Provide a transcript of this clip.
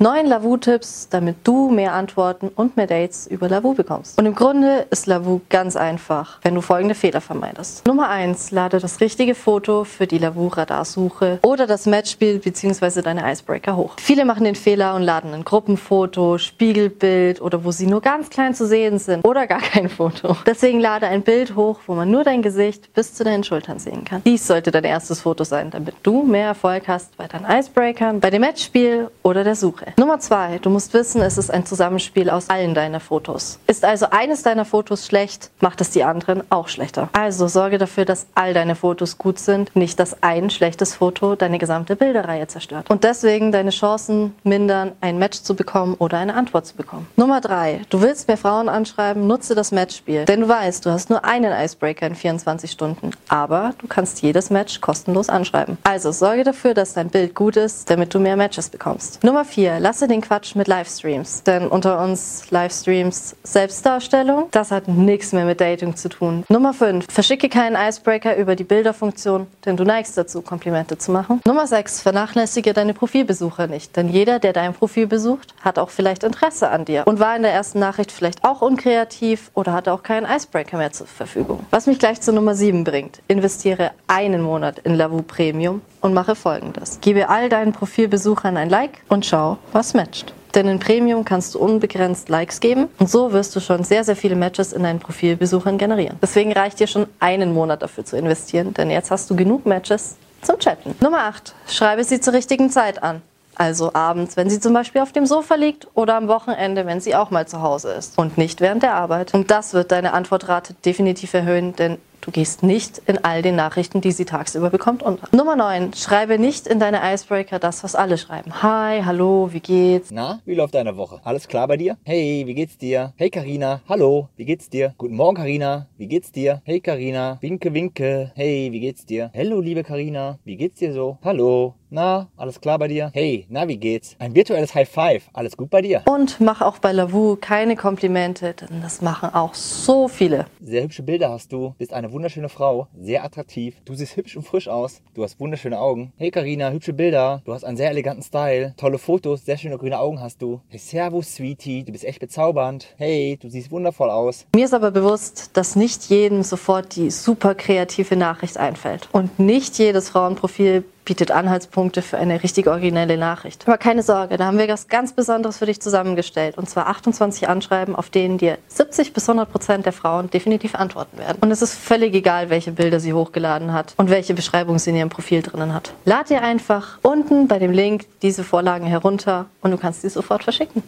Neun Lavu-Tipps, damit du mehr Antworten und mehr Dates über Lavu bekommst. Und im Grunde ist Lavu ganz einfach, wenn du folgende Fehler vermeidest. Nummer eins: Lade das richtige Foto für die Lavu-Radarsuche oder das Matchspiel bzw. deine Icebreaker hoch. Viele machen den Fehler und laden ein Gruppenfoto, Spiegelbild oder wo sie nur ganz klein zu sehen sind oder gar kein Foto. Deswegen lade ein Bild hoch, wo man nur dein Gesicht bis zu deinen Schultern sehen kann. Dies sollte dein erstes Foto sein, damit du mehr Erfolg hast bei deinen Icebreakern, bei dem Matchspiel oder der Suche. Nummer zwei, du musst wissen, es ist ein Zusammenspiel aus allen deiner Fotos. Ist also eines deiner Fotos schlecht, macht es die anderen auch schlechter. Also sorge dafür, dass all deine Fotos gut sind, nicht dass ein schlechtes Foto deine gesamte Bilderreihe zerstört. Und deswegen deine Chancen mindern, ein Match zu bekommen oder eine Antwort zu bekommen. Nummer drei, du willst mehr Frauen anschreiben, nutze das Matchspiel. Denn du weißt, du hast nur einen Icebreaker in 24 Stunden, aber du kannst jedes Match kostenlos anschreiben. Also sorge dafür, dass dein Bild gut ist, damit du mehr Matches bekommst. Nummer vier, lasse den Quatsch mit Livestreams. Denn unter uns Livestreams Selbstdarstellung, das hat nichts mehr mit Dating zu tun. Nummer 5. Verschicke keinen Icebreaker über die Bilderfunktion, denn du neigst dazu, Komplimente zu machen. Nummer 6. Vernachlässige deine Profilbesucher nicht. Denn jeder, der dein Profil besucht, hat auch vielleicht Interesse an dir und war in der ersten Nachricht vielleicht auch unkreativ oder hatte auch keinen Icebreaker mehr zur Verfügung. Was mich gleich zu Nummer 7 bringt. Investiere einen Monat in Lavu Premium und mache folgendes. Gebe all deinen Profilbesuchern ein Like und schau, was matcht. Denn in Premium kannst du unbegrenzt Likes geben und so wirst du schon sehr, sehr viele Matches in deinen Profilbesuchern generieren. Deswegen reicht dir schon einen Monat dafür zu investieren, denn jetzt hast du genug Matches zum Chatten. Nummer 8. Schreibe sie zur richtigen Zeit an. Also abends, wenn sie zum Beispiel auf dem Sofa liegt oder am Wochenende, wenn sie auch mal zu Hause ist. Und nicht während der Arbeit. Und das wird deine Antwortrate definitiv erhöhen, denn Du gehst nicht in all den Nachrichten, die sie tagsüber bekommt, unter. Nummer 9. Schreibe nicht in deine Icebreaker das, was alle schreiben. Hi, hallo, wie geht's? Na, wie läuft deine Woche? Alles klar bei dir? Hey, wie geht's dir? Hey Karina, hallo, wie geht's dir? Guten Morgen Karina, wie geht's dir? Hey Karina, winke winke. Hey, wie geht's dir? Hallo liebe Karina, wie geht's dir so? Hallo. Na, alles klar bei dir? Hey, na, wie geht's? Ein virtuelles High Five. Alles gut bei dir? Und mach auch bei Lavu keine Komplimente, denn das machen auch so viele. Sehr hübsche Bilder hast du. Bist eine wunderschöne Frau. Sehr attraktiv. Du siehst hübsch und frisch aus. Du hast wunderschöne Augen. Hey Karina, hübsche Bilder. Du hast einen sehr eleganten Style. Tolle Fotos. Sehr schöne grüne Augen hast du. Hey, servus, Sweetie. Du bist echt bezaubernd. Hey, du siehst wundervoll aus. Mir ist aber bewusst, dass nicht jedem sofort die super kreative Nachricht einfällt. Und nicht jedes Frauenprofil bietet Anhaltspunkte für eine richtig originelle Nachricht. Aber keine Sorge, da haben wir was ganz Besonderes für dich zusammengestellt. Und zwar 28 Anschreiben, auf denen dir 70 bis 100 Prozent der Frauen definitiv antworten werden. Und es ist völlig egal, welche Bilder sie hochgeladen hat und welche Beschreibung sie in ihrem Profil drinnen hat. Lad dir einfach unten bei dem Link diese Vorlagen herunter und du kannst sie sofort verschicken.